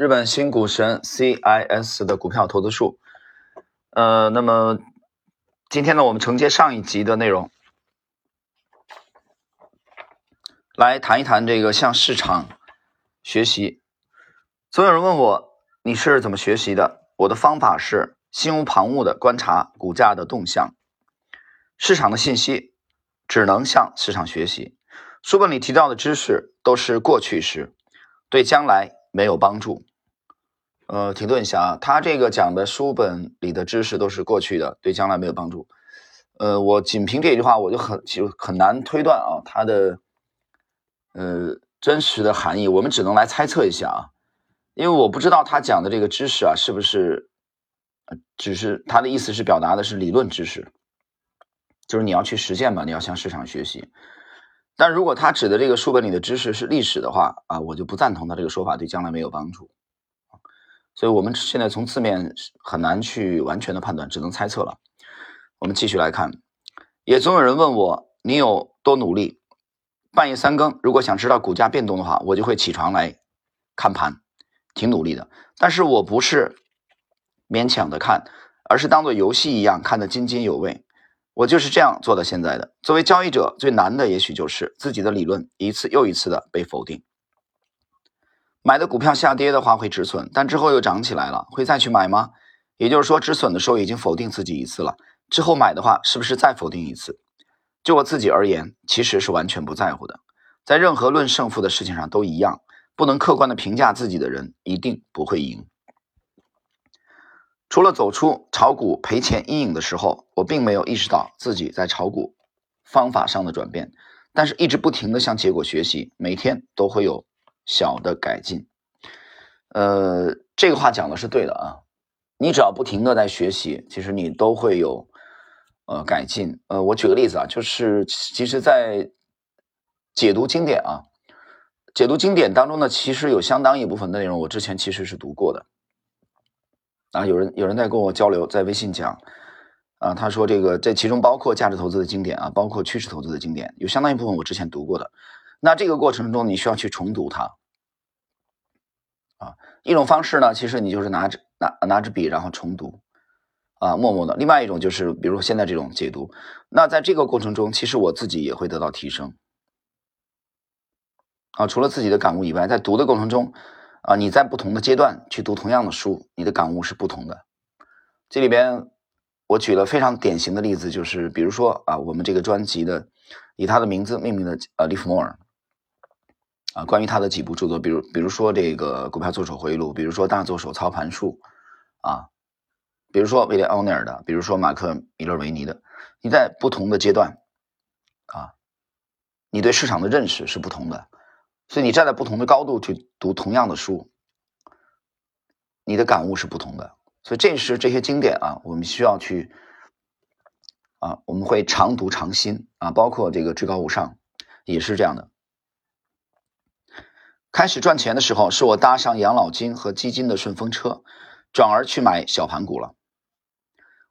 日本新股神 CIS 的股票投资术。呃，那么今天呢，我们承接上一集的内容，来谈一谈这个向市场学习。总有人问我，你是怎么学习的？我的方法是心无旁骛的观察股价的动向，市场的信息只能向市场学习。书本里提到的知识都是过去时，对将来没有帮助。呃，停顿一下啊，他这个讲的书本里的知识都是过去的，对将来没有帮助。呃，我仅凭这句话，我就很就很难推断啊，它的呃真实的含义，我们只能来猜测一下啊，因为我不知道他讲的这个知识啊，是不是只是他的意思是表达的是理论知识，就是你要去实践嘛，你要向市场学习。但如果他指的这个书本里的知识是历史的话啊，我就不赞同他这个说法对将来没有帮助。所以我们现在从字面很难去完全的判断，只能猜测了。我们继续来看，也总有人问我你有多努力？半夜三更，如果想知道股价变动的话，我就会起床来看盘，挺努力的。但是我不是勉强的看，而是当做游戏一样看得津津有味。我就是这样做到现在的。作为交易者，最难的也许就是自己的理论一次又一次的被否定。买的股票下跌的话会止损，但之后又涨起来了，会再去买吗？也就是说，止损的时候已经否定自己一次了，之后买的话是不是再否定一次？就我自己而言，其实是完全不在乎的。在任何论胜负的事情上都一样，不能客观的评价自己的人一定不会赢。除了走出炒股赔钱阴影的时候，我并没有意识到自己在炒股方法上的转变，但是一直不停的向结果学习，每天都会有小的改进。呃，这个话讲的是对的啊，你只要不停的在学习，其实你都会有呃改进。呃，我举个例子啊，就是其实，在解读经典啊，解读经典当中呢，其实有相当一部分内容我之前其实是读过的。啊，有人有人在跟我交流，在微信讲，啊，他说这个这其中包括价值投资的经典啊，包括趋势投资的经典，有相当一部分我之前读过的。那这个过程中你需要去重读它，啊，一种方式呢，其实你就是拿着拿拿着笔然后重读，啊，默默的。另外一种就是比如现在这种解读，那在这个过程中，其实我自己也会得到提升，啊，除了自己的感悟以外，在读的过程中。啊，你在不同的阶段去读同样的书，你的感悟是不同的。这里边我举了非常典型的例子，就是比如说啊，我们这个专辑的以他的名字命名的呃，利弗莫尔啊，关于他的几部著作，比如比如说这个《股票作手回忆录》，比如说《大作手操盘术》啊，比如说威廉奥尼尔的，比如说马克米勒维尼的，你在不同的阶段啊，你对市场的认识是不同的。所以你站在不同的高度去读同样的书，你的感悟是不同的。所以这是这些经典啊，我们需要去啊，我们会常读常新啊，包括这个至高无上也是这样的。开始赚钱的时候，是我搭上养老金和基金的顺风车，转而去买小盘股了。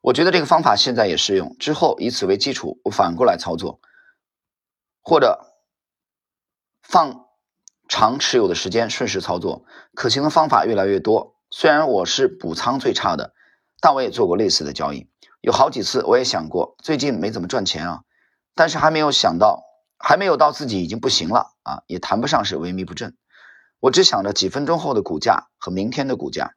我觉得这个方法现在也适用。之后以此为基础，我反过来操作，或者放。长持有的时间，顺势操作，可行的方法越来越多。虽然我是补仓最差的，但我也做过类似的交易。有好几次，我也想过，最近没怎么赚钱啊，但是还没有想到，还没有到自己已经不行了啊，也谈不上是萎靡不振。我只想着几分钟后的股价和明天的股价，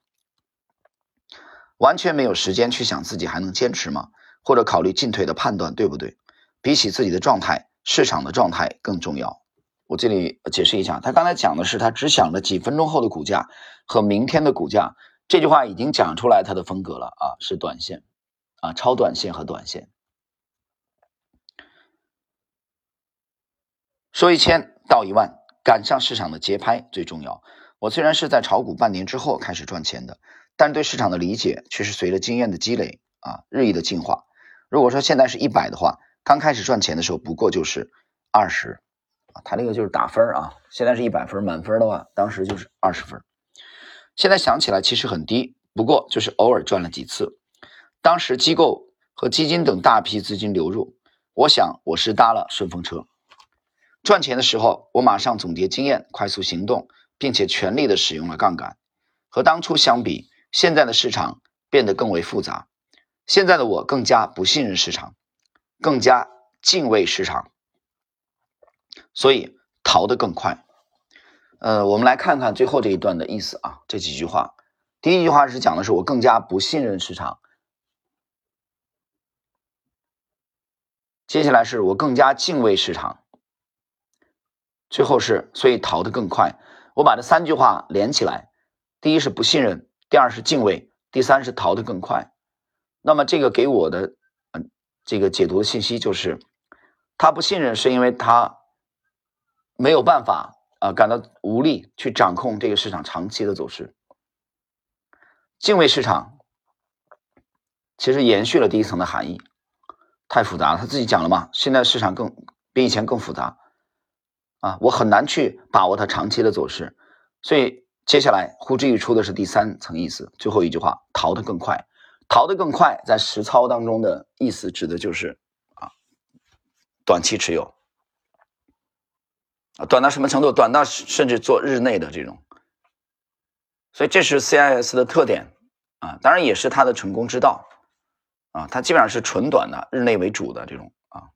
完全没有时间去想自己还能坚持吗？或者考虑进退的判断对不对？比起自己的状态，市场的状态更重要。我这里解释一下，他刚才讲的是他只想着几分钟后的股价和明天的股价，这句话已经讲出来他的风格了啊，是短线啊，超短线和短线。说一千道一万，赶上市场的节拍最重要。我虽然是在炒股半年之后开始赚钱的，但对市场的理解却是随着经验的积累啊，日益的进化。如果说现在是一百的话，刚开始赚钱的时候不过就是二十。啊他那个就是打分啊，现在是一百分，满分的话，当时就是二十分。现在想起来其实很低，不过就是偶尔赚了几次。当时机构和基金等大批资金流入，我想我是搭了顺风车。赚钱的时候，我马上总结经验，快速行动，并且全力的使用了杠杆。和当初相比，现在的市场变得更为复杂。现在的我更加不信任市场，更加敬畏市场，所以逃得更快。呃，我们来看看最后这一段的意思啊，这几句话。第一句话是讲的是我更加不信任市场，接下来是我更加敬畏市场，最后是所以逃得更快。我把这三句话连起来，第一是不信任，第二是敬畏，第三是逃得更快。那么这个给我的嗯这个解读的信息就是，他不信任是因为他没有办法。啊，感到无力去掌控这个市场长期的走势，敬畏市场，其实延续了第一层的含义，太复杂了。他自己讲了嘛，现在市场更比以前更复杂，啊，我很难去把握它长期的走势，所以接下来呼之欲出的是第三层意思，最后一句话，逃得更快，逃得更快，在实操当中的意思指的就是啊，短期持有。啊，短到什么程度？短到甚至做日内的这种，所以这是 CIS 的特点啊，当然也是它的成功之道啊。它基本上是纯短的，日内为主的这种啊，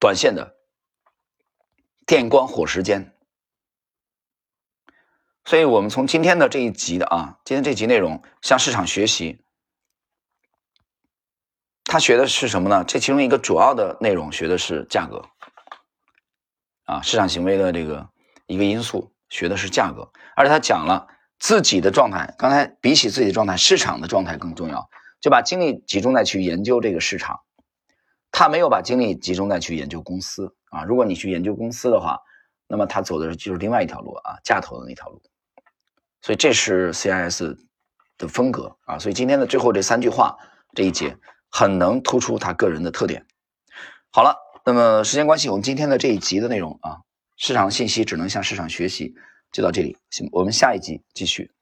短线的电光火石间。所以我们从今天的这一集的啊，今天这集内容向市场学习，他学的是什么呢？这其中一个主要的内容学的是价格。啊，市场行为的这个一个因素，学的是价格，而且他讲了自己的状态。刚才比起自己的状态，市场的状态更重要，就把精力集中在去研究这个市场。他没有把精力集中在去研究公司啊。如果你去研究公司的话，那么他走的就是另外一条路啊，价投的那条路。所以这是 CIS 的风格啊。所以今天的最后这三句话这一节很能突出他个人的特点。好了。那么时间关系，我们今天的这一集的内容啊，市场信息只能向市场学习，就到这里。行，我们下一集继续。